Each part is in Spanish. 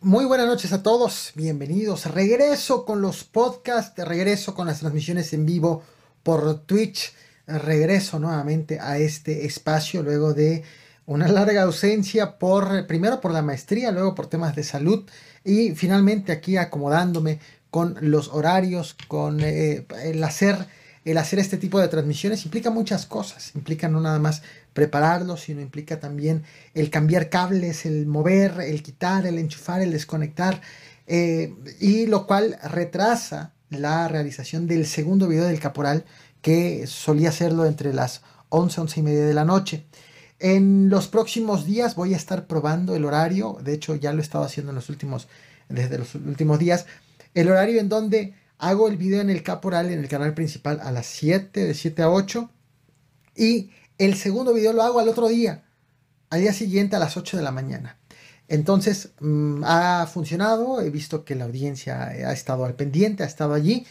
Muy buenas noches a todos, bienvenidos. Regreso con los podcasts, regreso con las transmisiones en vivo por Twitch, regreso nuevamente a este espacio luego de una larga ausencia por primero por la maestría, luego por temas de salud y finalmente aquí acomodándome con los horarios, con eh, el hacer el hacer este tipo de transmisiones implica muchas cosas, implica no nada más prepararlo, sino implica también el cambiar cables, el mover, el quitar, el enchufar, el desconectar, eh, y lo cual retrasa la realización del segundo video del caporal que solía hacerlo entre las 11, 11 y media de la noche. En los próximos días voy a estar probando el horario, de hecho ya lo he estado haciendo en los últimos, desde los últimos días, el horario en donde hago el video en el caporal, en el canal principal a las 7, de 7 a 8, y el segundo video lo hago al otro día, al día siguiente a las 8 de la mañana. Entonces mm, ha funcionado, he visto que la audiencia ha estado al pendiente, ha estado allí,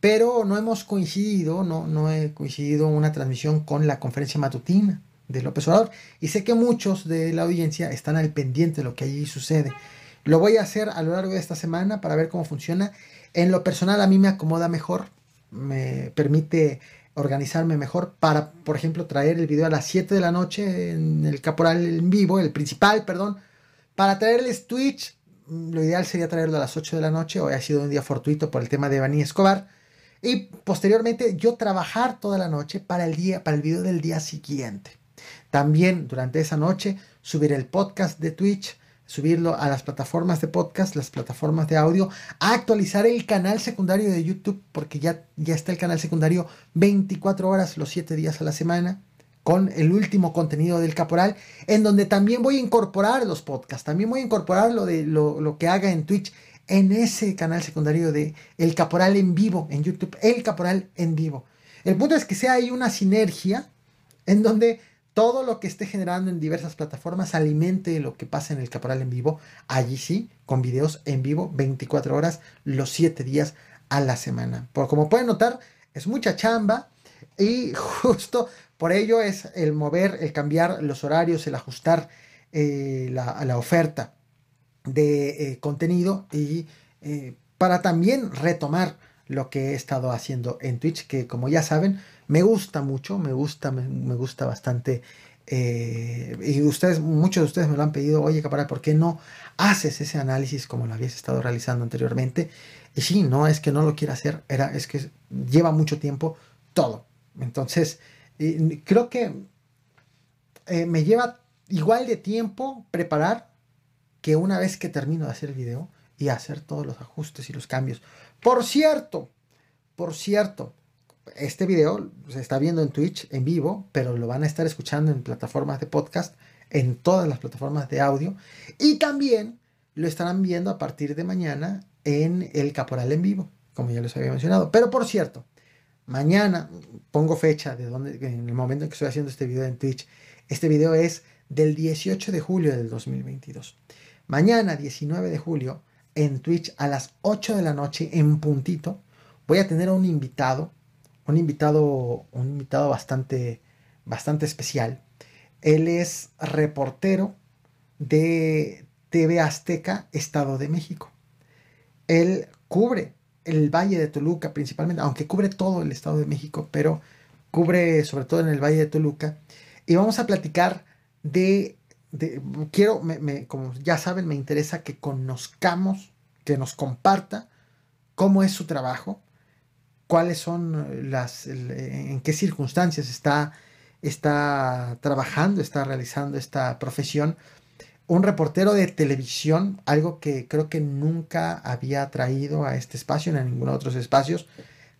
pero no hemos coincidido, no, no he coincidido una transmisión con la conferencia matutina de López Obrador y sé que muchos de la audiencia están al pendiente de lo que allí sucede. Lo voy a hacer a lo largo de esta semana para ver cómo funciona. En lo personal a mí me acomoda mejor, me permite organizarme mejor para, por ejemplo, traer el video a las 7 de la noche en el caporal en vivo, el principal, perdón, para traerles Twitch. Lo ideal sería traerlo a las 8 de la noche, hoy ha sido un día fortuito por el tema de Bani Escobar. Y posteriormente yo trabajar toda la noche para el día, para el video del día siguiente. También durante esa noche subir el podcast de Twitch, subirlo a las plataformas de podcast, las plataformas de audio, a actualizar el canal secundario de YouTube, porque ya, ya está el canal secundario 24 horas los 7 días a la semana, con el último contenido del caporal, en donde también voy a incorporar los podcasts, también voy a incorporar lo, de, lo, lo que haga en Twitch, en ese canal secundario de El Caporal en vivo, en YouTube, El Caporal en vivo. El punto es que sea ahí una sinergia en donde todo lo que esté generando en diversas plataformas alimente lo que pasa en el Caporal en vivo, allí sí, con videos en vivo 24 horas, los 7 días a la semana. Por, como pueden notar, es mucha chamba y justo por ello es el mover, el cambiar los horarios, el ajustar eh, la, la, oferta de eh, contenido y eh, para también retomar lo que he estado haciendo en Twitch, que como ya saben, me gusta mucho, me gusta, me, gusta bastante. Eh, y ustedes, muchos de ustedes me lo han pedido, oye, Caparal, ¿por qué no haces ese análisis como lo habías estado realizando anteriormente? Y sí, no es que no lo quiera hacer, era, es que lleva mucho tiempo todo. Entonces, creo que eh, me lleva igual de tiempo preparar que una vez que termino de hacer el video y hacer todos los ajustes y los cambios. Por cierto, por cierto, este video se está viendo en Twitch en vivo, pero lo van a estar escuchando en plataformas de podcast, en todas las plataformas de audio, y también lo estarán viendo a partir de mañana en el Caporal en vivo, como ya les había mencionado. Pero por cierto, mañana pongo fecha de donde, en el momento en que estoy haciendo este video en Twitch. Este video es del 18 de julio del 2022. Mañana, 19 de julio, en Twitch a las 8 de la noche en puntito, voy a tener a un invitado un invitado, un invitado bastante, bastante especial. Él es reportero de TV Azteca, Estado de México. Él cubre el Valle de Toluca principalmente, aunque cubre todo el Estado de México, pero cubre sobre todo en el Valle de Toluca. Y vamos a platicar de, quiero, como ya saben, me interesa que conozcamos, que nos comparta cómo es su trabajo, cuáles son las, en qué circunstancias está, está trabajando, está realizando esta profesión. Un reportero de televisión, algo que creo que nunca había traído a este espacio, ni a ninguno de otros espacios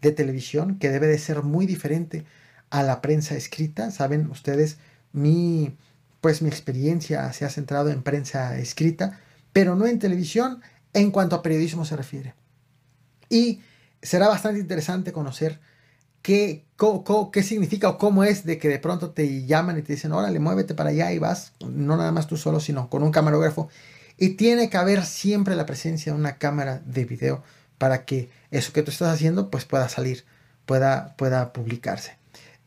de televisión, que debe de ser muy diferente a la prensa escrita. Saben ustedes, mi, pues mi experiencia se ha centrado en prensa escrita, pero no en televisión en cuanto a periodismo se refiere. Y será bastante interesante conocer qué, qué significa o cómo es de que de pronto te llaman y te dicen, órale, muévete para allá y vas, no nada más tú solo, sino con un camarógrafo. Y tiene que haber siempre la presencia de una cámara de video para que eso que tú estás haciendo pues pueda salir, pueda, pueda publicarse.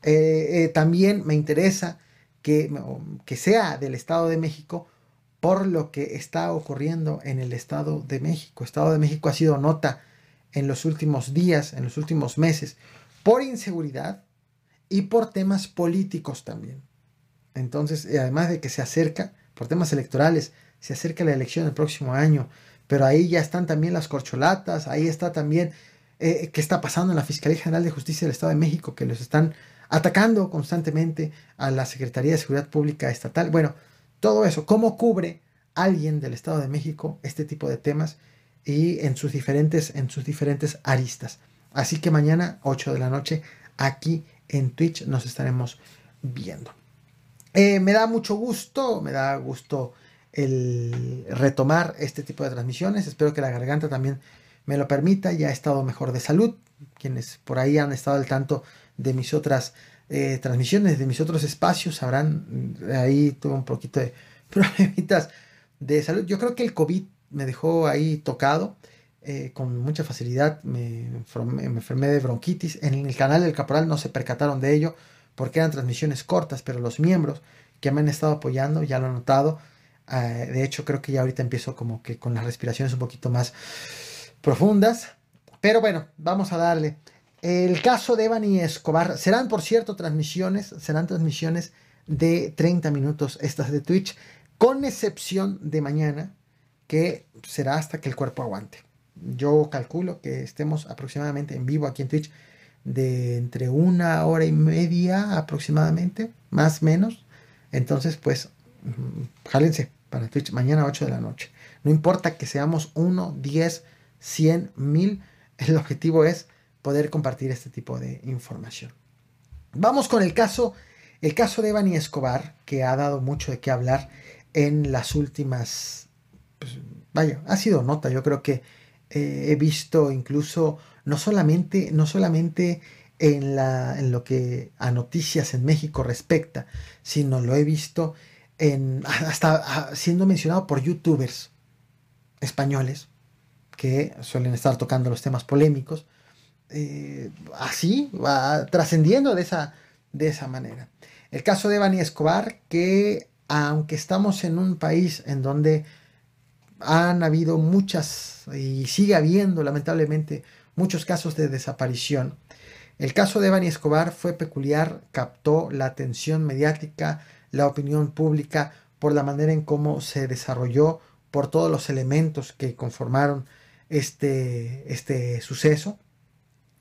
Eh, eh, también me interesa que, sea del Estado de México por lo que está ocurriendo en el Estado de México. Estado de México ha sido nota en los últimos días, en los últimos meses, por inseguridad y por temas políticos también. Entonces, además de que se acerca, por temas electorales, se acerca la elección el próximo año, pero ahí ya están también las corcholatas, ahí está también eh, qué está pasando en la Fiscalía General de Justicia del Estado de México, que los están atacando constantemente a la Secretaría de Seguridad Pública Estatal. Bueno, todo eso, ¿cómo cubre alguien del Estado de México este tipo de temas y en sus diferentes, en sus diferentes aristas? Así que mañana, 8 de la noche, aquí en Twitch nos estaremos viendo. Eh, me da mucho gusto, me da gusto el retomar este tipo de transmisiones. Espero que la garganta también me lo permita. Ya he estado mejor de salud. Quienes por ahí han estado al tanto de mis otras eh, transmisiones, de mis otros espacios, sabrán, mm, ahí tuve un poquito de problemitas de salud. Yo creo que el COVID me dejó ahí tocado. Eh, con mucha facilidad me, enfermé de bronquitis. En el canal del Caporal no se percataron de ello porque eran transmisiones cortas, pero los miembros que me han estado apoyando ya lo han notado. Eh, de hecho, creo que ya ahorita empiezo como que con las respiraciones un poquito más profundas. Pero bueno, vamos a darle. El caso de Evan y Escobar serán, por cierto, transmisiones, serán transmisiones de 30 minutos estas de Twitch, con excepción de mañana, que será hasta que el cuerpo aguante. Yo calculo que estemos aproximadamente en vivo aquí en Twitch de entre una hora y media aproximadamente, más o menos. Entonces, pues, mm, jálense para Twitch mañana 8 de la noche. No importa que seamos 1, 10, 100, 1000, el objetivo es poder compartir este tipo de información. Vamos con el caso, el caso de Evany Escobar, que ha dado mucho de qué hablar en las últimas, pues, vaya, ha sido nota, yo creo que eh, he visto incluso no solamente, no solamente en, la, en lo que a noticias en México respecta, sino lo he visto en, hasta ah, siendo mencionado por youtubers españoles que suelen estar tocando los temas polémicos, eh, así va trascendiendo de esa, de esa manera. El caso de Bani Escobar, que aunque estamos en un país en donde han habido muchas y sigue habiendo lamentablemente muchos casos de desaparición, el caso de Bani Escobar fue peculiar, captó la atención mediática, la opinión pública por la manera en cómo se desarrolló, por todos los elementos que conformaron este, este suceso.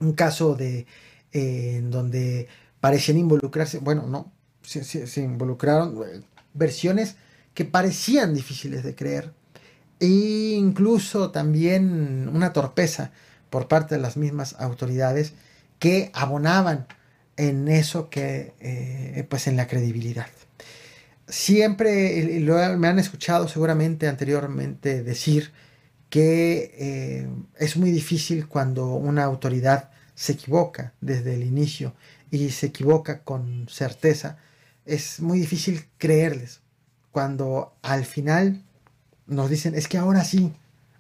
Un caso de, eh, en donde parecían involucrarse, bueno, no, se, involucraron eh, versiones que parecían difíciles de creer e incluso también una torpeza por parte de las mismas autoridades que abonaban en eso que, eh, pues en la credibilidad. Siempre me han escuchado seguramente anteriormente decir que es muy difícil cuando una autoridad se equivoca desde el inicio y se equivoca con certeza, es muy difícil creerles. Cuando al final nos dicen, es que ahora sí,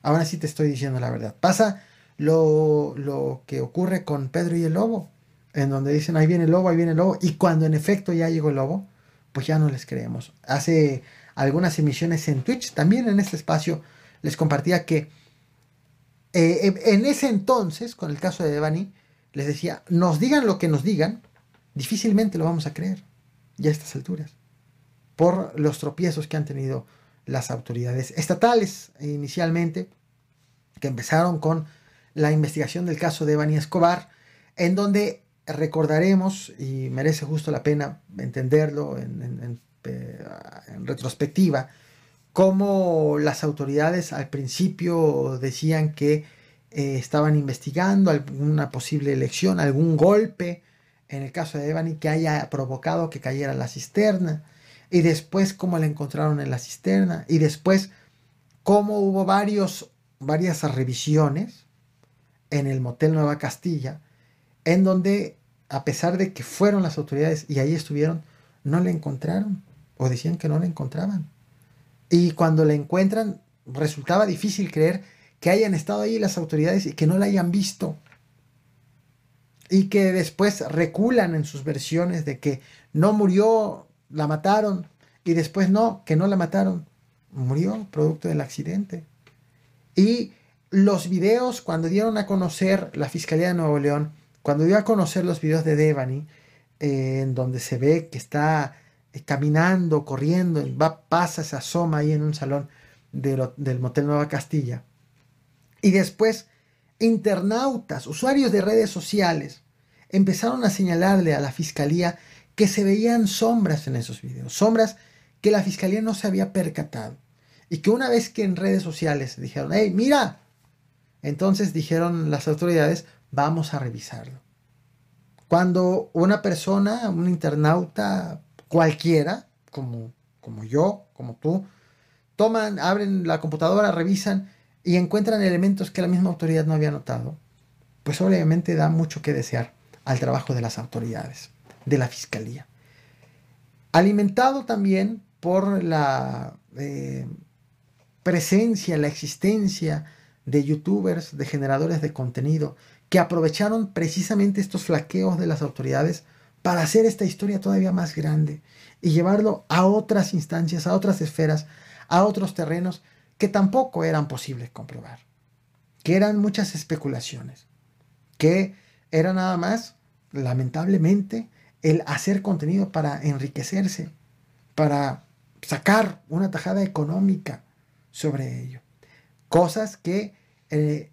ahora sí te estoy diciendo la verdad. Pasa lo, lo que ocurre con Pedro y el lobo, en donde dicen, ahí viene el lobo, ahí viene el lobo, y cuando en efecto ya llegó el lobo, pues ya no les creemos. Hace algunas emisiones en Twitch, también en este espacio, les compartía que eh, en ese entonces, con el caso de Devani, les decía, nos digan lo que nos digan, difícilmente lo vamos a creer, ya a estas alturas, por los tropiezos que han tenido las autoridades estatales inicialmente, que empezaron con la investigación del caso de Devani Escobar, en donde recordaremos, y merece justo la pena entenderlo en eh, retrospectiva, cómo las autoridades al principio decían que eh, estaban investigando alguna posible elección, algún golpe, en el caso de Evany, que haya provocado que cayera la cisterna, y después cómo la encontraron en la cisterna, y después cómo hubo varios, varias revisiones en el Motel Nueva Castilla, en donde, a pesar de que fueron las autoridades y ahí estuvieron, no la encontraron, o decían que no la encontraban. Y cuando la encuentran, resultaba difícil creer que hayan estado ahí las autoridades y que no la hayan visto. Y que después reculan en sus versiones de que no murió, la mataron, y después no, que no la mataron. murió producto del accidente. Y los videos, cuando dieron a conocer la Fiscalía de Nuevo León, cuando dio a conocer los videos de Devani, eh, en donde se ve que está eh, caminando, corriendo, va, pasa, se asoma ahí en un salón del Motel Nueva Castilla. Y después, internautas, usuarios de redes sociales, empezaron a señalarle a la fiscalía que se veían sombras en esos videos, sombras que la fiscalía no se había percatado. Y que una vez que en redes sociales dijeron, hey, mira, entonces dijeron las autoridades, vamos a revisarlo. Cuando una persona, un internauta cualquiera, como, como yo, como tú, toman, abren la computadora, revisan y encuentran elementos que la misma autoridad no había notado, pues obviamente da mucho que desear al trabajo de las autoridades, de la fiscalía. Alimentado también por la eh, presencia, la existencia de youtubers, de generadores de contenido, que aprovecharon precisamente estos flaqueos de las autoridades para hacer esta historia todavía más grande y llevarlo a otras instancias, a otras esferas, a otros terrenos que tampoco eran posibles comprobar, que eran muchas especulaciones, que era nada más, lamentablemente, el hacer contenido para enriquecerse, para sacar una tajada económica sobre ello. Cosas que, eh,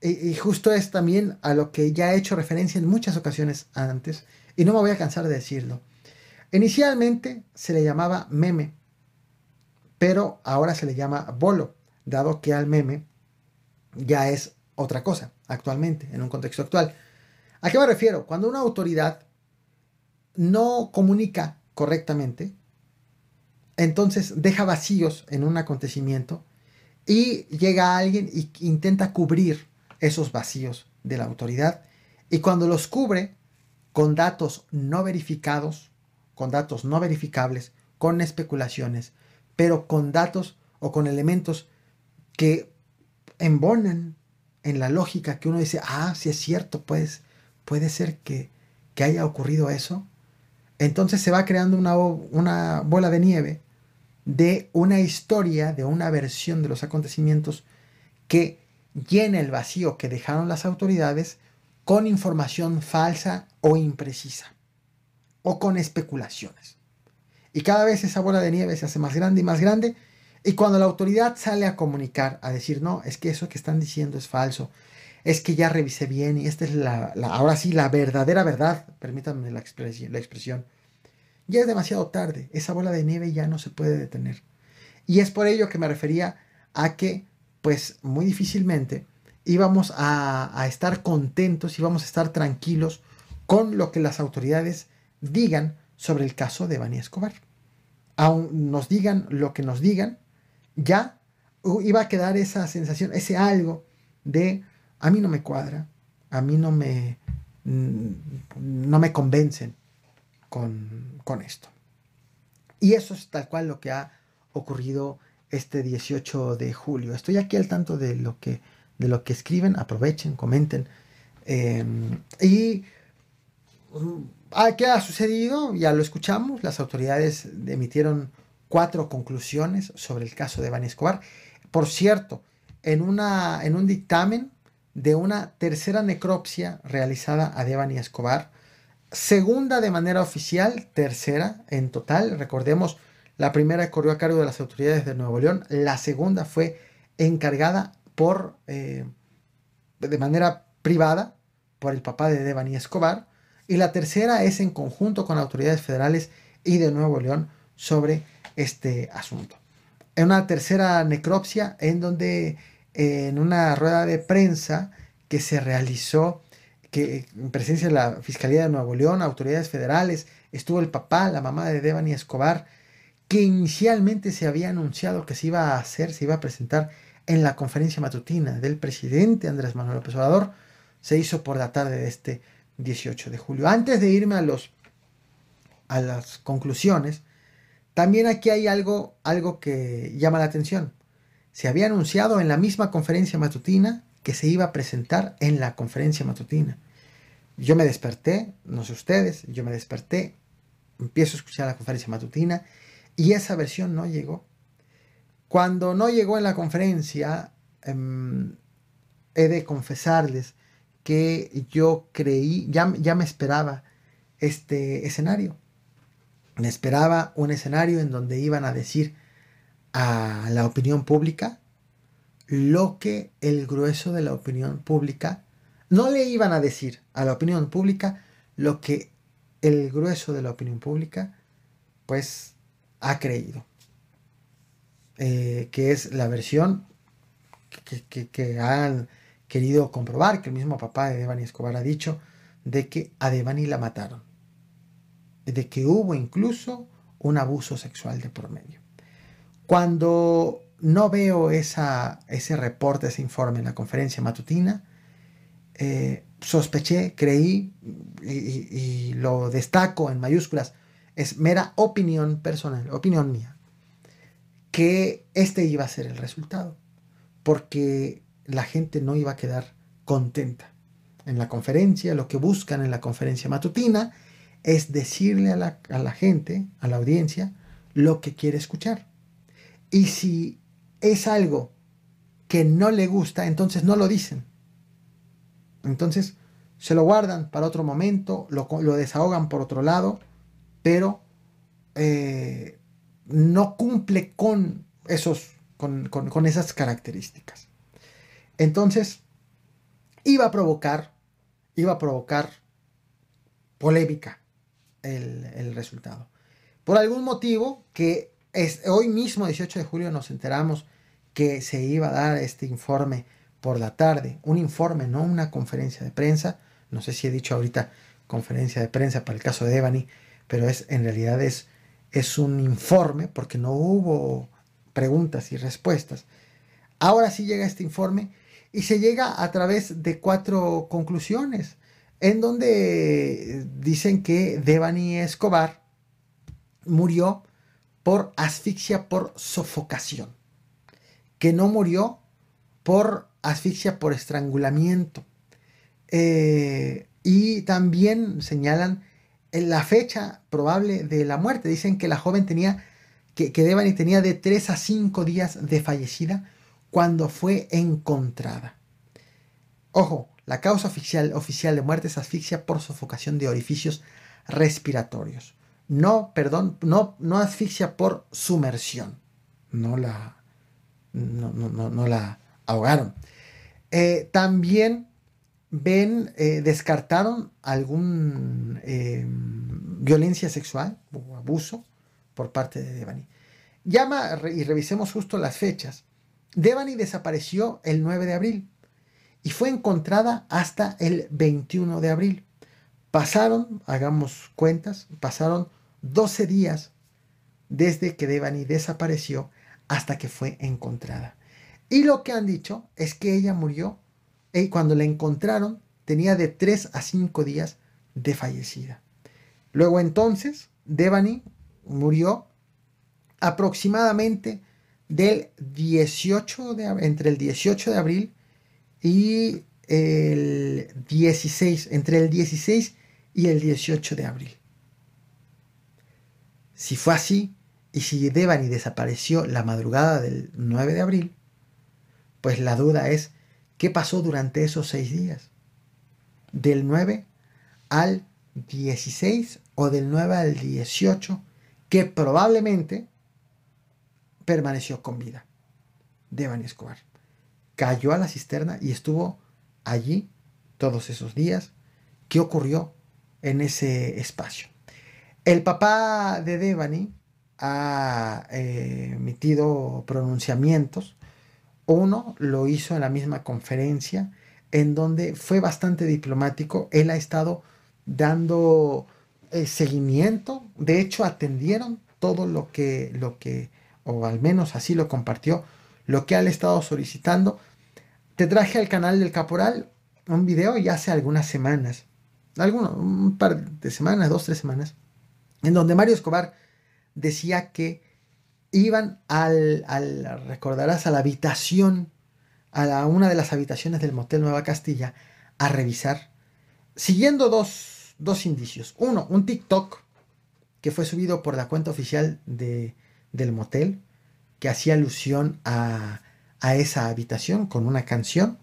y justo es también a lo que ya he hecho referencia en muchas ocasiones antes, y no me voy a cansar de decirlo. Inicialmente se le llamaba meme, pero ahora se le llama bolo, dado que al meme ya es otra cosa actualmente, en un contexto actual. ¿A qué me refiero? Cuando una autoridad no comunica correctamente, entonces deja vacíos en un acontecimiento y llega alguien y intenta cubrir esos vacíos de la autoridad. Y cuando los cubre con datos no verificados, con datos no verificables, con especulaciones, pero con datos o con elementos que embonan en la lógica que uno dice, ah, si es cierto, pues puede ser que, que haya ocurrido eso. Entonces se va creando una, una bola de nieve de una historia, de una versión de los acontecimientos que llena el vacío que dejaron las autoridades con información falsa o imprecisa o con especulaciones. Y cada vez esa bola de nieve se hace más grande y más grande. Y cuando la autoridad sale a comunicar, a decir, no, es que eso que están diciendo es falso, es que ya revisé bien y esta es la, ahora sí, la verdadera verdad, permítanme la expresión, ya es demasiado tarde, esa bola de nieve ya no se puede detener. Y es por ello que me refería a que, pues muy difícilmente íbamos a, a estar contentos, íbamos a estar tranquilos con lo que las autoridades digan sobre el caso de Bani Escobar. Aún nos digan lo que nos digan, ya iba a quedar esa sensación, ese algo de a mí no me cuadra, a mí no me, mm, no me convencen con, con esto. Y eso es tal cual lo que ha ocurrido este 18 de julio. Estoy aquí al tanto de lo que, de lo que escriben, aprovechen, comenten. Eh, y ¿Qué ha sucedido? Ya lo escuchamos. Las autoridades emitieron cuatro conclusiones sobre el caso de Bani Escobar. Por cierto, en, una, en un dictamen de una tercera necropsia realizada a Devani Escobar, segunda de manera oficial, tercera en total. Recordemos, la primera corrió a cargo de las autoridades de Nuevo León, la segunda fue encargada por, eh, de manera privada por el papá de Devani Escobar y la tercera es en conjunto con autoridades federales y de Nuevo León sobre este asunto. En una tercera necropsia en donde en una rueda de prensa que se realizó que en presencia de la Fiscalía de Nuevo León, autoridades federales, estuvo el papá, la mamá de Devani Escobar, que inicialmente se había anunciado que se iba a hacer, se iba a presentar en la conferencia matutina del presidente Andrés Manuel López Obrador, se hizo por la tarde de este 18 de julio. Antes de irme a, los, a las conclusiones, también aquí hay algo, algo que llama la atención. Se había anunciado en la misma conferencia matutina que se iba a presentar en la conferencia matutina. Yo me desperté, no sé ustedes, yo me desperté, empiezo a escuchar la conferencia matutina y esa versión no llegó. Cuando no llegó en la conferencia, em, he de confesarles que yo creí, ya, ya me esperaba este escenario. Me esperaba un escenario en donde iban a decir a la opinión pública lo que el grueso de la opinión pública no le iban a decir a la opinión pública lo que el grueso de la opinión pública pues ha creído. Eh, que es la versión que, que, han querido comprobar, que el mismo papá de Devani Escobar ha dicho, de que a Devani la mataron. De que hubo incluso un abuso sexual de por medio. Cuando no veo esa, ese reporte, ese informe en la conferencia matutina, eh, sospeché, creí y, lo destaco en mayúsculas, es mera opinión personal, opinión mía, que este iba a ser el resultado, porque la gente no iba a quedar contenta. En la conferencia, lo que buscan en la conferencia matutina es decirle a la, a la gente, a la audiencia, lo que quiere escuchar. Y si es algo que no le gusta, entonces no lo dicen. Entonces se lo guardan para otro momento, lo, desahogan por otro lado, pero eh, no cumple con, esos, con, esas características. Entonces, iba a provocar, iba a provocar polémica el, el resultado. Por algún motivo que es, hoy mismo, 18 de julio, nos enteramos que se iba a dar este informe por la tarde. Un informe, no una conferencia de prensa. No sé si he dicho ahorita conferencia de prensa para el caso de Ebony, pero es, en realidad es, es un informe porque no hubo preguntas y respuestas. Ahora sí llega este informe y se llega a través de cuatro conclusiones en donde dicen que Devani Escobar murió por asfixia por sofocación que no murió por asfixia por estrangulamiento. Eh, y también señalan la fecha probable de la muerte. Dicen que la joven tenía, que, que Devani tenía de 3 a 5 días de fallecida cuando fue encontrada. Ojo, la causa oficial, oficial de muerte es asfixia por sofocación de orificios respiratorios. No, perdón, no, no asfixia por sumersión. No la, no, no, no, la ahogaron. Eh, también ven, eh, descartaron algún eh, violencia sexual o abuso por parte de Devani. Llama y revisemos justo las fechas. Devani desapareció el 9 de abril y fue encontrada hasta el 21 de abril. Pasaron, hagamos cuentas, pasaron 12 días desde que Devani desapareció hasta que fue encontrada. Y lo que han dicho es que ella murió y cuando la encontraron tenía de 3 a 5 días de fallecida. Luego entonces, Devani murió aproximadamente del 18 de, entre el 18 de abril y el 16, entre el 16 y el 18 de abril. Si fue así, y si Devani desapareció la madrugada del 9 de abril, pues la duda es qué pasó durante esos seis días. Del 9 al 16 o del 9 al 18, que probablemente permaneció con vida. Devani Escobar. Cayó a la cisterna y estuvo allí todos esos días. ¿Qué ocurrió en ese espacio? El papá de Devani ha eh, emitido pronunciamientos. Uno lo hizo en la misma conferencia, en donde fue bastante diplomático. Él ha estado dando eh, seguimiento. De hecho, atendieron todo lo que, lo que, o al menos así lo compartió, lo que él ha estado solicitando. Te traje al canal del Caporal un video ya hace algunas semanas, algunos, un par de semanas, dos, tres semanas, en donde Mario Escobar decía que iban al, recordarás, a la habitación, a una de las habitaciones del Motel Nueva Castilla, a revisar, siguiendo dos, dos indicios. Uno, un TikTok que fue subido por la cuenta oficial de, del motel, que hacía alusión a, a esa habitación con una canción.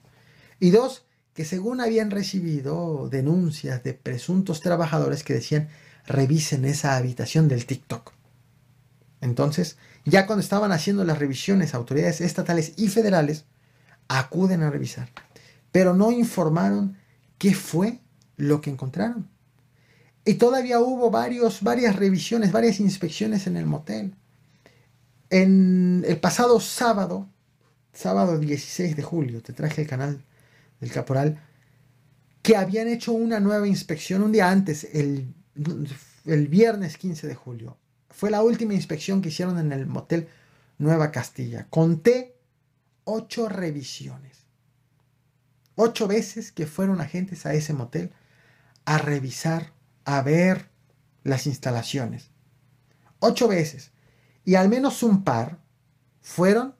Y dos, que según habían recibido denuncias de presuntos trabajadores que decían revisen esa habitación del TikTok. Entonces, ya cuando estaban haciendo las revisiones, autoridades estatales y federales acuden a revisar, pero no informaron qué fue lo que encontraron. Y todavía hubo varios, varias revisiones, varias inspecciones en el motel. En el pasado sábado, sábado 16 de julio, te traje el canal del caporal, que habían hecho una nueva inspección un día antes, el, el viernes 15 de julio. Fue la última inspección que hicieron en el motel Nueva Castilla. Conté ocho revisiones. Ocho veces que fueron agentes a ese motel a revisar, a ver las instalaciones. Ocho veces. Y al menos un par fueron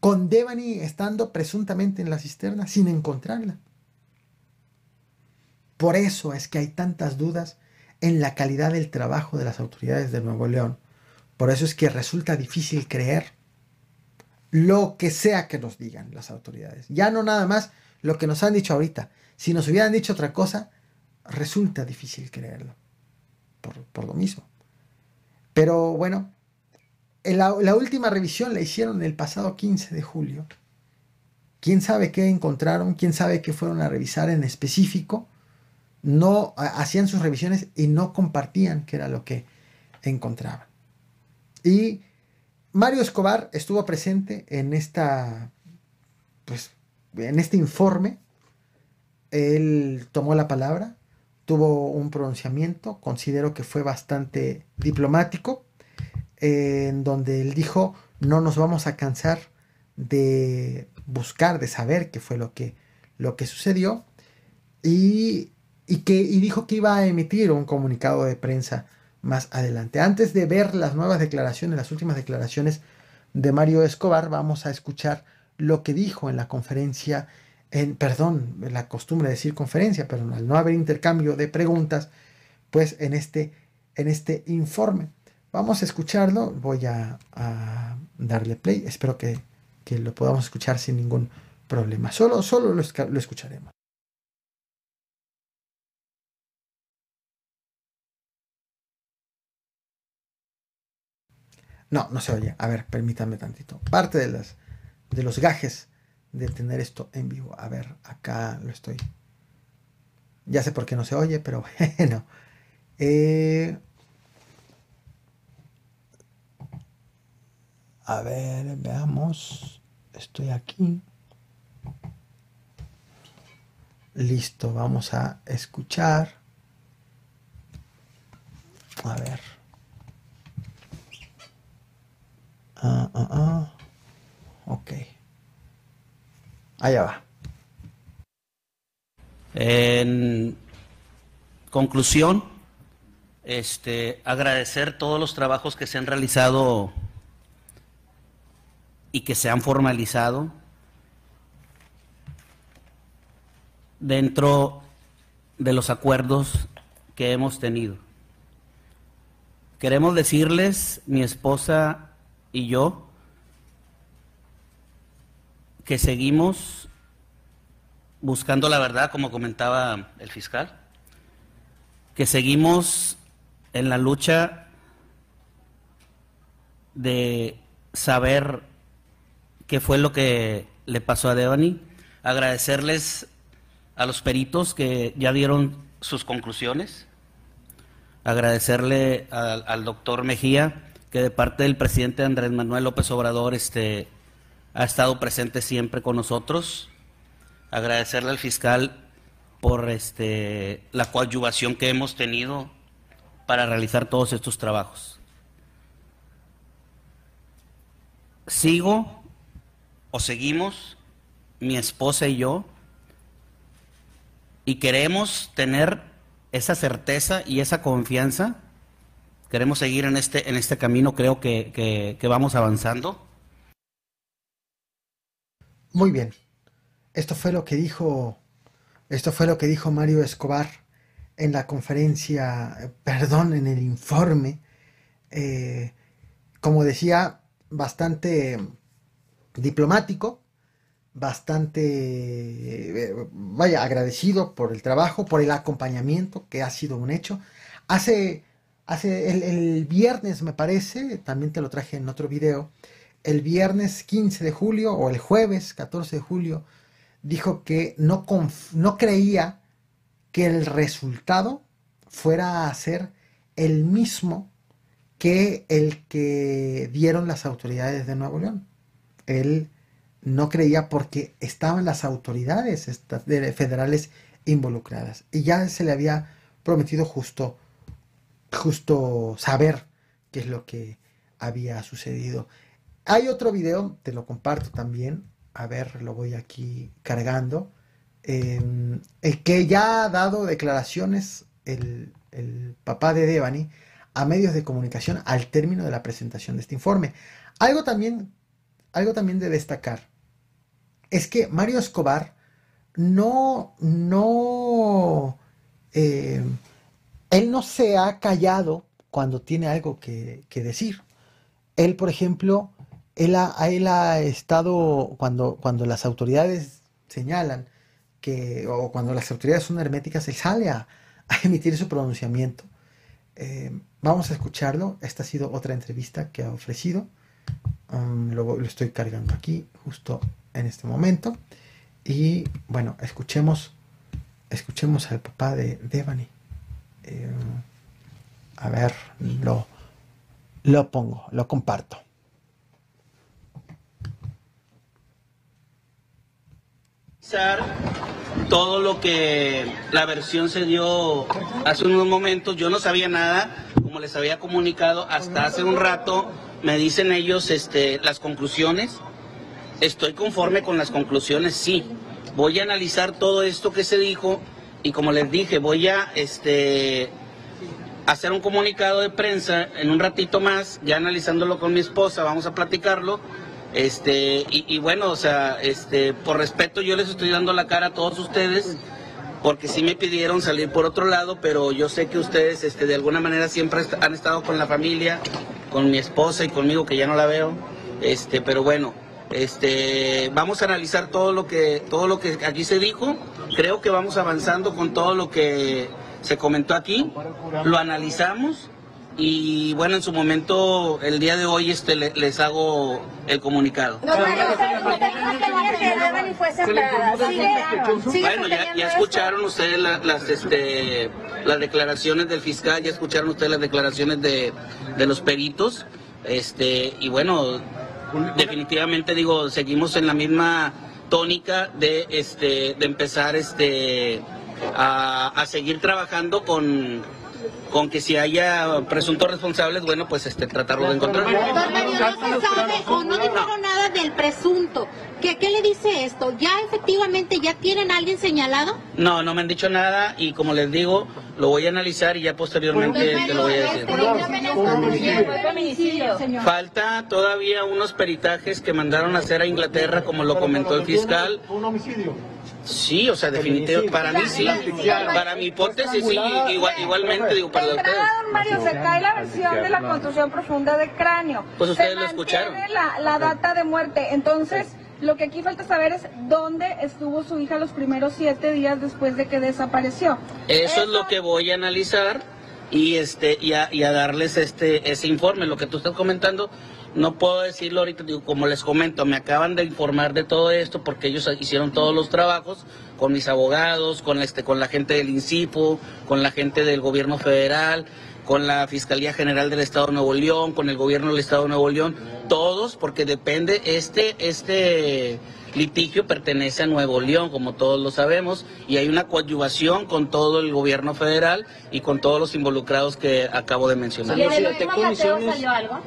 con Devani estando presuntamente en la cisterna sin encontrarla. Por eso es que hay tantas dudas en la calidad del trabajo de las autoridades de Nuevo León. Por eso es que resulta difícil creer lo que sea que nos digan las autoridades. Ya no nada más lo que nos han dicho ahorita. Si nos hubieran dicho otra cosa, resulta difícil creerlo. Por, lo mismo. Pero bueno, la, última revisión la hicieron el pasado 15 de julio. ¿Quién sabe qué encontraron? ¿Quién sabe qué fueron a revisar en específico? no hacían sus revisiones y no compartían qué era lo que encontraban. Y Mario Escobar estuvo presente en esta pues en este informe. Él tomó la palabra, tuvo un pronunciamiento, considero que fue bastante diplomático, en donde él dijo, no nos vamos a cansar de buscar, de saber qué fue lo que, lo que sucedió. Y y, que, dijo que iba a emitir un comunicado de prensa más adelante. Antes de ver las nuevas declaraciones, las últimas declaraciones de Mario Escobar, vamos a escuchar lo que dijo en la conferencia, en, perdón, la costumbre de decir conferencia, pero al no haber intercambio de preguntas, pues en este, en este informe. Vamos a escucharlo, voy a, darle play, espero que, lo podamos escuchar sin ningún problema. Solo, solo lo escucharemos. No, no se oye. A ver, permítanme tantito. Parte de, las, de los gajes de tener esto en vivo. A ver, acá lo estoy. Ya sé por qué no se oye, pero bueno. Eh, a ver, veamos. Estoy aquí. Listo, vamos a escuchar. A ver. Ah, ah, ah. Ok. Allá va. En conclusión, este, agradecer todos los trabajos que se han realizado y que se han formalizado dentro de los acuerdos que hemos tenido. Queremos decirles, mi esposa y yo que seguimos buscando la verdad, como comentaba el fiscal, que seguimos en la lucha de saber qué fue lo que le pasó a Devani, agradecerles a los peritos que ya dieron sus conclusiones, agradecerle al, al doctor Mejía que de parte del presidente Andrés Manuel López Obrador este, ha estado presente siempre con nosotros. Agradecerle al fiscal por este, la coadyuvación que hemos tenido para realizar todos estos trabajos. Sigo o seguimos, mi esposa y yo, y queremos tener esa certeza y esa confianza queremos seguir en este, en este camino, creo que, vamos avanzando. Muy bien. Esto fue lo que dijo. Esto fue lo que dijo Mario Escobar en la conferencia, perdón, en el informe. Eh, como decía, bastante diplomático, bastante, eh, vaya, agradecido por el trabajo, por el acompañamiento, que ha sido un hecho. Hace, hace el, viernes, me parece, también te lo traje en otro video, el viernes 15 de julio o el jueves 14 de julio, dijo que no, no creía que el resultado fuera a ser el mismo que el que dieron las autoridades de Nuevo León. Él no creía porque estaban las autoridades federales involucradas y ya se le había prometido justo, justo saber qué es lo que había sucedido. Hay otro video, te lo comparto también, a ver, lo voy aquí cargando, em, el que ya ha dado declaraciones el, el papá de Devani a medios de comunicación al término de la presentación de este informe. Algo también, algo también de destacar es que Mario Escobar no, no, eh, él no se ha callado cuando tiene algo que, decir. Él, por ejemplo, él ha, él ha estado, cuando, cuando las autoridades señalan que, o cuando las autoridades son herméticas, él sale a, emitir su pronunciamiento. Eh, vamos a escucharlo. Esta ha sido otra entrevista que ha ofrecido. Um, lo, estoy cargando aquí, justo en este momento. Y bueno, escuchemos, escuchemos al papá de Devani. Eh, a ver, lo, lo pongo, lo comparto. todo lo que la versión se dio hace unos momentos, yo no sabía nada, como les había comunicado hasta hace un rato, me dicen ellos este, las conclusiones Estoy conforme con las conclusiones, sí. Voy a analizar todo esto que se dijo y como les dije, voy a este hacer un comunicado de prensa en un ratito más, ya analizándolo con mi esposa, vamos a platicarlo. Este, y, bueno, o sea, este, por respeto yo les estoy dando la cara a todos ustedes, porque sí me pidieron salir por otro lado, pero yo sé que ustedes este, de alguna manera siempre han estado con la familia, con mi esposa y conmigo, que ya no la veo. Este, pero bueno, este, vamos a analizar todo lo que todo lo que aquí se dijo. Creo que vamos avanzando con todo lo que se comentó aquí. Lo analizamos y bueno, en su momento el día de hoy este les hago el comunicado. bueno, ya, ya escucharon ustedes las este las declaraciones del fiscal, ya escucharon ustedes las declaraciones de, de los peritos. Este, y bueno, definitivamente digo, seguimos en la misma tónica de este de empezar este a, seguir trabajando con con que si haya presuntos responsables, bueno, pues este tratarlo de encontrar. no se sabe o no dijeron nada del presunto. ¿Qué, ¿Qué le dice esto? ¿Ya efectivamente ya tienen a alguien señalado? No, no me han dicho nada y como les digo, lo voy a analizar y ya posteriormente te lo voy a decir. Falta todavía unos peritajes que mandaron a hacer a Inglaterra, como lo comentó el fiscal. ¿Un homicidio? Sí, o sea, definitivamente, para mí sí. Para mi hipótesis sí, igualmente, digo, para ustedes. Mario, se cae la versión de la construcción profunda del cráneo. Pues ustedes lo escucharon. La, la data de muerte, entonces... Lo que aquí falta saber es dónde estuvo su hija los primeros siete días después de que desapareció. Eso, es lo que voy a analizar y este y a, y a, darles este ese informe. Lo que tú estás comentando no puedo decirlo ahorita, digo, como les comento, me acaban de informar de todo esto porque ellos hicieron todos los trabajos con mis abogados, con este con la gente del INCIPO, con la gente del gobierno federal con la Fiscalía General del Estado de Nuevo León, con el gobierno del Estado de Nuevo León, todos, porque depende, este, este litigio pertenece a Nuevo León, como todos lo sabemos, y hay una coadyuvación con todo el gobierno federal y con todos los involucrados que acabo de mencionar. ¿Y en el último salió algo?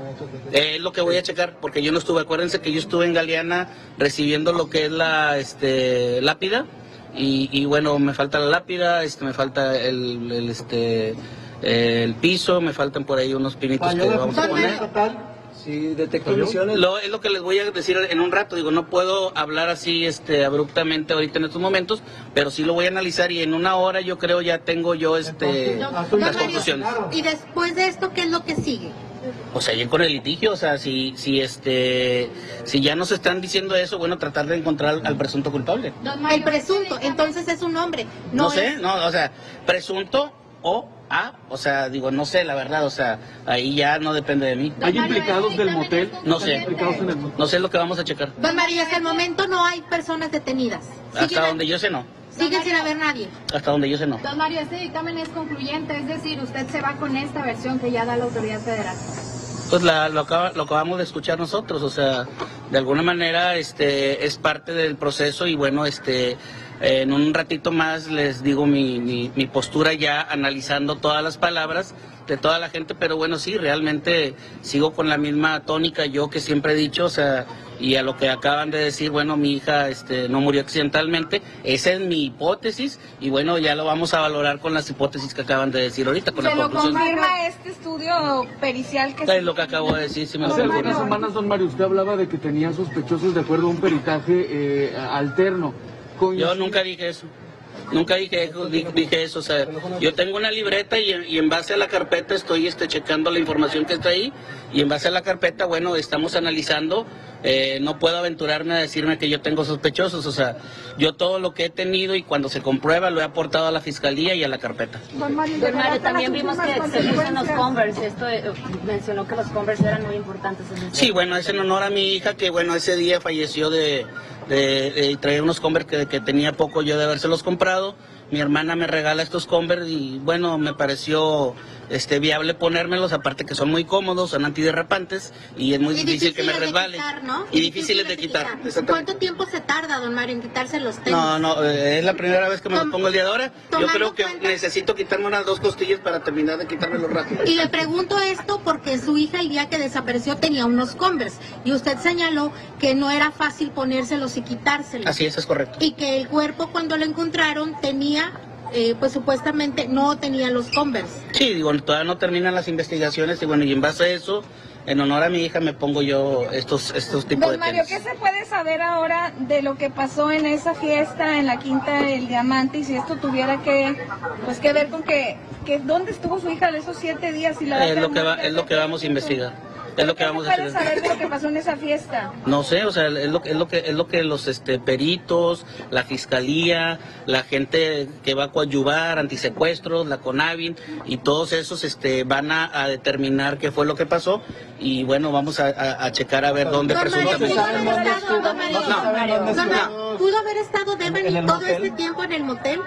Eh, es lo que voy a checar, porque yo no estuve, acuérdense que yo estuve en Galeana recibiendo lo que es la este, lápida, y, bueno, me falta la lápida, este, me falta el, el este el piso, me faltan por ahí unos pinitos que vamos a poner. Sí, detectó emisiones. Lo, es lo que les voy a decir en un rato. Digo, no puedo hablar así este, abruptamente ahorita en estos momentos, pero sí lo voy a analizar y en una hora yo creo ya tengo yo este, las conclusiones. Y después de esto, ¿qué es lo que sigue? pues seguir con el litigio, o sea, si, si este, si ya nos están diciendo eso, bueno, tratar de encontrar al presunto culpable. El presunto, entonces es un hombre. No, No, sé, es- no, o sea, presunto o a, o sea, digo, no sé, la verdad, o sea, ahí ya no depende de mí. ¿Hay implicados del motel? No ¿Hay sé, no sé lo que vamos a checar. Don Mario, hasta el momento no hay personas detenidas. Hasta donde yo sé no, siguen sin haber nadie. hasta donde yo sé no. Don Mario, este dictamen es concluyente, es decir, usted se va con esta versión que ya da la autoridad federal. Pues la, lo, acaba- lo acabamos de escuchar nosotros, o sea, de alguna manera este es parte del proceso y bueno, este en un ratito más les digo mi, mi, mi postura ya analizando todas las palabras de toda la gente, pero bueno, sí, realmente sigo con la misma tónica yo que siempre he dicho, o sea, y a lo que acaban de decir, bueno, mi hija este, no murió accidentalmente, esa es mi hipótesis y bueno, ya lo vamos a valorar con las hipótesis que acaban de decir ahorita, con la Se lo conclusión. confirma este estudio pericial que Es lo que acabo de decir, si me Hace algunas semanas, don Mario, usted hablaba de que tenía sospechosos de acuerdo a un peritaje eh, alterno. Yo nunca dije eso. Nunca dije, eso, di- dije eso, o sea, yo tengo una libreta y, en- y en base a la carpeta estoy este, checando la información que está ahí y en base a la carpeta, bueno, estamos analizando, eh, no puedo aventurarme a decirme que yo tengo sospechosos, o sea, yo todo lo que he tenido y cuando se comprueba lo he aportado a la fiscalía y a la carpeta. Don Mario, Don Mario, también vimos que se puso en los. Converse, esto eh, mencionó que los Converse eran muy importantes en Sí, bueno, es en honor a mi hija que, bueno, ese día falleció de, de traer unos Converse que, que tenía poco yo de habérselos comprado. Mi hermana me regala estos Converse y, bueno, me pareció este viable ponérmelos, aparte que son muy cómodos, son antiderrapantes y es muy Y difícil que me difíciles de resbale. quitar, ¿no? Y difíciles de quitar. ¿Cuánto tiempo se tarda, don Mario, en quitarse los tenis? No, no, eh, es la primera vez que me los pongo el día de ahora. Yo creo que cuenta- necesito quitarme unas dos costillas para terminar de quitármelos rápido. Y le pregunto esto porque su hija el día que desapareció tenía unos Converse y usted señaló que no era fácil ponérselos y quitárselos. Así es, es correcto. Y que el cuerpo cuando lo encontraron tenía, eh, pues supuestamente no tenía los Converse. Sí, digo, todavía no terminan las investigaciones y bueno, y en base a eso, en honor a mi hija me pongo yo estos estos tipos de Don Mario, tenis. ¿qué se puede saber ahora de lo que pasó en esa fiesta en la Quinta del Diamante y si esto tuviera que, pues, que ver con que, que dónde estuvo su hija de esos siete días y la Es lo que va, es lo que vamos a investigar. Es lo que vamos a ¿Qué se puede hacer. saber de lo que pasó en esa fiesta? No sé, o sea, es lo, es lo que es lo que los este peritos, la fiscalía, la gente que va a coadyuvar, antisecuestros, la CONAVIN y todos esos este van a, a determinar qué fue lo que pasó y bueno, vamos a, a- a checar a ver dónde Don Mario, presuntamente. pudo haber estado, don Mario, No, no, no. Pudo haber estado Devani todo este tiempo en el motel.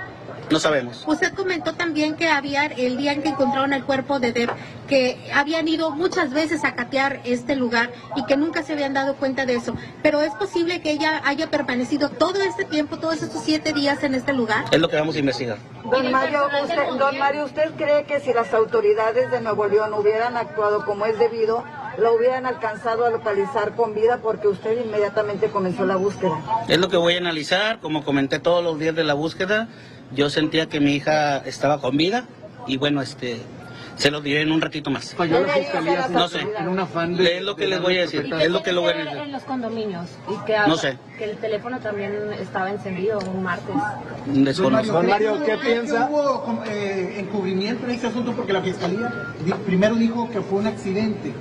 No sabemos. Usted comentó también que había el día en que encontraron el cuerpo de Deb, que habían ido muchas veces a catear este lugar y que nunca se habían dado cuenta de eso. Pero es posible que ella haya permanecido todo este tiempo, todos estos siete días en este lugar. Es lo que vamos a investigar. Don Mario, usted, don Mario, ¿usted cree que si las autoridades de Nuevo León hubieran actuado como es debido, la hubieran alcanzado a localizar con vida porque usted inmediatamente comenzó la búsqueda? Es lo que voy a analizar, como comenté todos los días de la búsqueda, yo sentía que mi hija estaba con vida y bueno, este se lo diré en un ratito más. Falló la fiscalía No sé. en un afán de... Es lo que les voy a decir. ¿Y Es lo que lo voy a decir. en los condominios y que, No sé. que el teléfono también estaba encendido un martes. Desconozco. Don Mario, ¿qué piensa? hubo eh, encubrimiento en este asunto porque la fiscalía di- primero dijo que fue un accidente.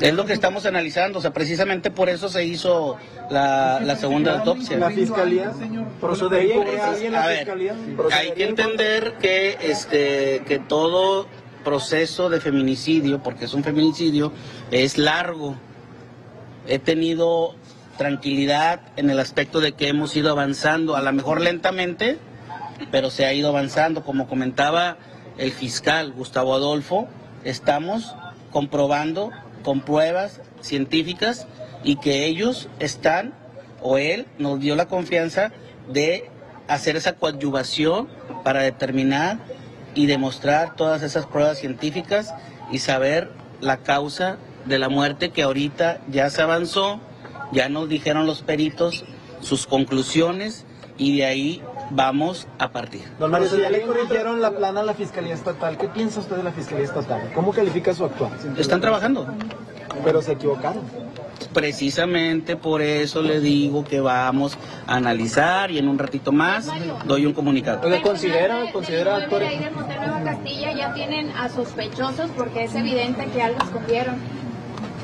Es lo que estamos analizando, o sea, precisamente por eso se hizo la, la segunda autopsia. La fiscalía, señor. ¿Procedería A ver, hay que entender que este que todo proceso de feminicidio, porque es un feminicidio, es largo. He tenido tranquilidad en el aspecto de que hemos ido avanzando, a lo mejor lentamente, pero se ha ido avanzando. Como comentaba el fiscal Gustavo Adolfo, estamos comprobando con pruebas científicas y que ellos están, o él nos dio la confianza de hacer esa coadyuvación para determinar y demostrar todas esas pruebas científicas y saber la causa de la muerte que ahorita ya se avanzó, ya nos dijeron los peritos sus conclusiones y de ahí vamos a partir. Don Mario, si ya le corrigieron la plana a la Fiscalía Estatal, ¿qué piensa usted de la Fiscalía Estatal? ¿Cómo califica su actuar? Están trabajando. Pero se equivocaron. Precisamente por eso le digo que vamos a analizar y en un ratito más doy un comunicado. Oiga, considera, considera actores. ahí de Nueva Castilla ya tienen a sospechosos porque es evidente que algo escondieron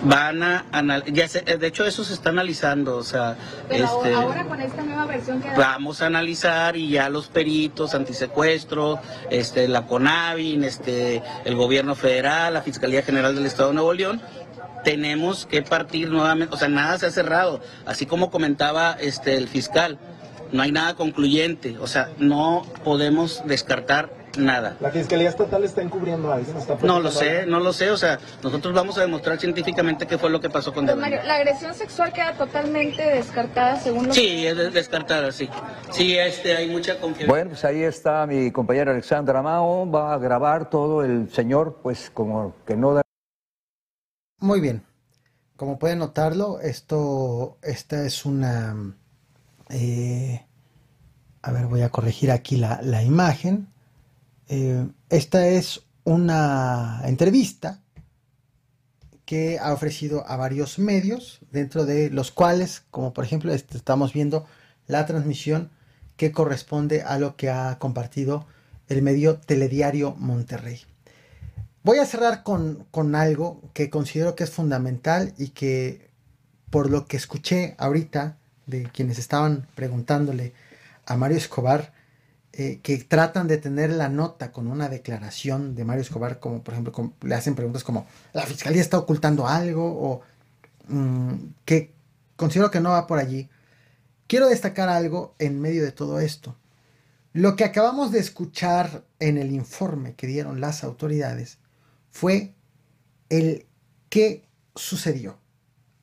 van a ya de hecho eso se está analizando o sea Pero este, ahora con esta nueva versión que vamos a analizar y ya los peritos antisecuestro este la CONAVIN este el gobierno federal la fiscalía general del estado de Nuevo León tenemos que partir nuevamente o sea nada se ha cerrado. Así como comentaba este el fiscal no hay nada concluyente o sea no podemos descartar nada. ¿La Fiscalía Estatal está encubriendo a alguien? no lo sé, no lo sé. O sea, nosotros vamos a demostrar científicamente qué fue lo que pasó con Don Mario, ¿la agresión sexual queda totalmente descartada según lo Sí, es descartada, sí. Sí, este, hay mucha confianza. Bueno, pues ahí está mi compañera Alexandra Mao. Va a grabar todo el señor, pues como que no da... Muy bien. Como pueden notarlo, esto, esta es una... Eh, a ver, voy a corregir aquí la, la imagen. Eh, esta es una entrevista que ha ofrecido a varios medios, dentro de los cuales, como por ejemplo, este, estamos viendo la transmisión que corresponde a lo que ha compartido el medio Telediario Monterrey. Voy a cerrar con, con algo que considero que es fundamental y que por lo que escuché ahorita de quienes estaban preguntándole a Mario Escobar, eh, que tratan de tener la nota con una declaración de Mario Escobar, como por ejemplo le hacen preguntas como, ¿la fiscalía está ocultando algo? o mm, que considero que no va por allí. Quiero destacar algo en medio de todo esto. Lo que acabamos de escuchar en el informe que dieron las autoridades fue el qué sucedió,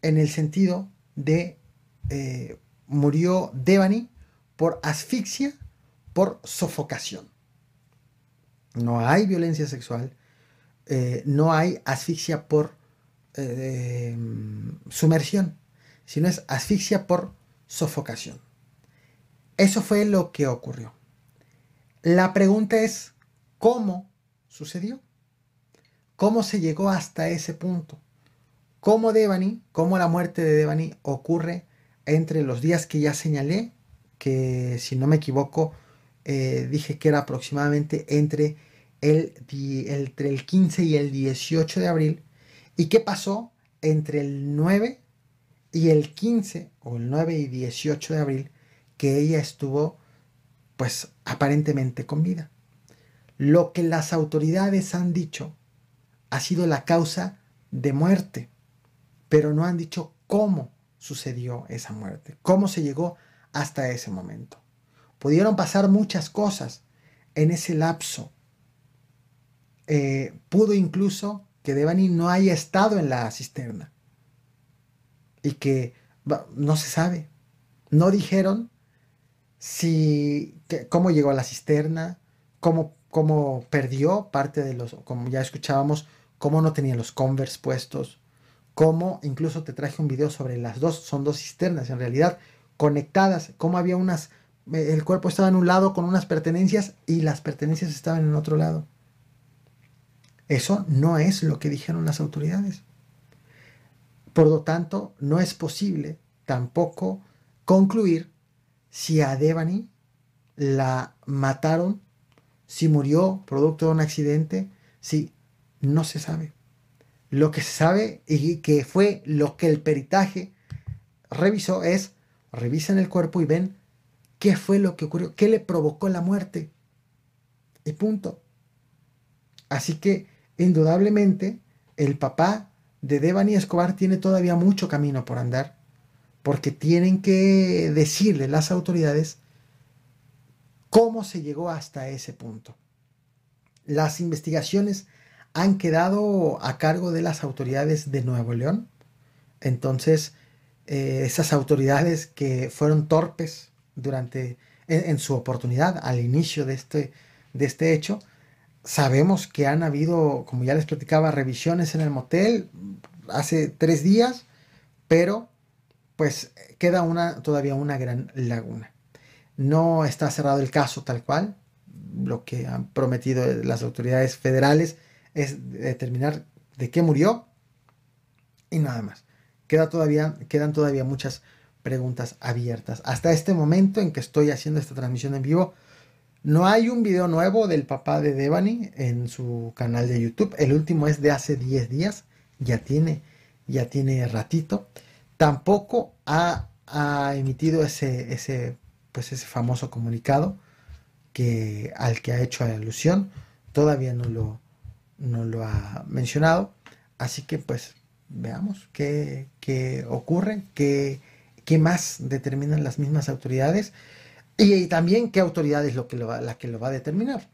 en el sentido de eh, murió Devani por asfixia por sofocación. No hay violencia sexual, eh, no hay asfixia por eh, sumersión, sino es asfixia por sofocación. Eso fue lo que ocurrió. La pregunta es, ¿cómo sucedió? ¿Cómo se llegó hasta ese punto? ¿Cómo Devani, cómo la muerte de Devani ocurre entre los días que ya señalé, que si no me equivoco eh, dije que era aproximadamente entre el, entre el 15 y el 18 de abril. ¿Y qué pasó entre el 9 y el 15 o el 9 y 18 de abril que ella estuvo pues aparentemente con vida? Lo que las autoridades han dicho ha sido la causa de muerte, pero no han dicho cómo sucedió esa muerte, cómo se llegó hasta ese momento. Pudieron pasar muchas cosas en ese lapso. Eh, pudo incluso que Devani no haya estado en la cisterna y que no se sabe. No dijeron si cómo llegó a la cisterna, cómo, cómo perdió parte de los, como ya escuchábamos, cómo no tenía los Converse puestos, cómo incluso te traje un video sobre las dos, son dos cisternas en realidad conectadas, cómo había unas el cuerpo estaba en un lado con unas pertenencias y las pertenencias estaban en otro lado. Eso no es lo que dijeron las autoridades. Por lo tanto, no es posible tampoco concluir si a Devani la mataron, si murió producto de un accidente, si no se sabe. Lo que se sabe y que fue lo que el peritaje revisó es, revisan el cuerpo y ven qué fue lo que ocurrió, qué le provocó la muerte. Y punto. Así que, indudablemente, el papá de Devani Escobar tiene todavía mucho camino por andar, porque tienen que decirle las autoridades cómo se llegó hasta ese punto. Las investigaciones han quedado a cargo de las autoridades de Nuevo León. Entonces, eh, esas autoridades que fueron torpes durante, en, su oportunidad, al inicio de este, de este hecho. Sabemos que han habido, como ya les platicaba, revisiones en el motel hace tres días, pero pues queda una, todavía una gran laguna. No está cerrado el caso tal cual. Lo que han prometido las autoridades federales es determinar de qué murió y nada más. Queda todavía, quedan todavía muchas preguntas abiertas. Hasta este momento en que estoy haciendo esta transmisión en vivo, no hay un video nuevo del papá de Devani en su canal de YouTube. El último es de hace 10 días, ya tiene, ya tiene ratito. Tampoco ha, emitido ese, ese, pues ese famoso comunicado que, al que ha hecho alusión. Todavía no lo, no lo ha mencionado. Así que pues veamos qué, qué ocurre, qué, qué, más determinan las mismas autoridades y, también qué autoridad es lo que lo va, la que lo va a determinar.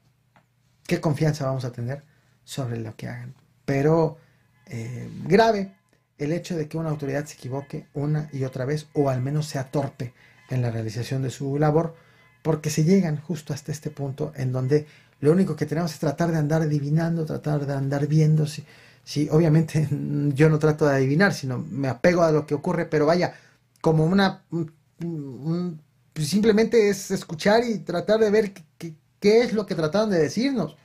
Qué confianza vamos a tener sobre lo que hagan. Pero eh, grave el hecho de que una autoridad se equivoque una y otra vez o al menos sea torpe en la realización de su labor porque se llegan justo hasta este punto en donde lo único que tenemos es tratar de andar adivinando, tratar de andar viendo si, si obviamente yo no trato de adivinar, sino me apego a lo que ocurre, pero vaya, como una... Pues simplemente es escuchar y tratar de ver qué, es lo que trataron de decirnos.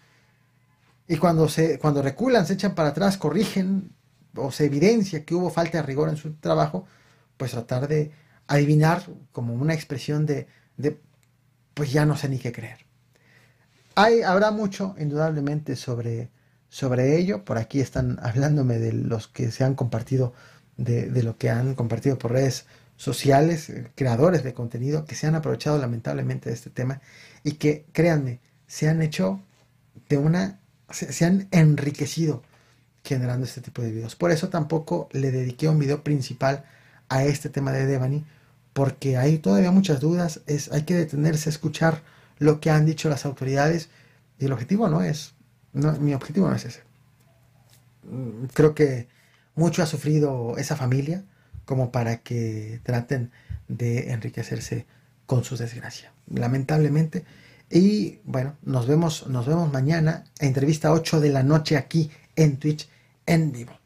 Y cuando, se, cuando reculan, se echan para atrás, corrigen o se evidencia que hubo falta de rigor en su trabajo, pues tratar de adivinar como una expresión de, de pues ya no sé ni qué creer. Hay, habrá mucho, indudablemente, sobre sobre ello. Por aquí están hablándome de los que se han compartido, de, de lo que han compartido por redes sociales, eh, creadores de contenido, que se han aprovechado lamentablemente de este tema y que, créanme, se han hecho de una, se, han enriquecido generando este tipo de videos. Por eso tampoco le dediqué un video principal a este tema de Devani, porque hay todavía muchas dudas, es, hay que detenerse a escuchar lo que han dicho las autoridades y el objetivo no es no, mi objetivo no es ese. Mm, creo que mucho ha sufrido esa familia como para que traten de enriquecerse con su desgracia. Lamentablemente. Y bueno, nos vemos, nos vemos mañana. Entrevista 8 de la noche aquí en Twitch en vivo.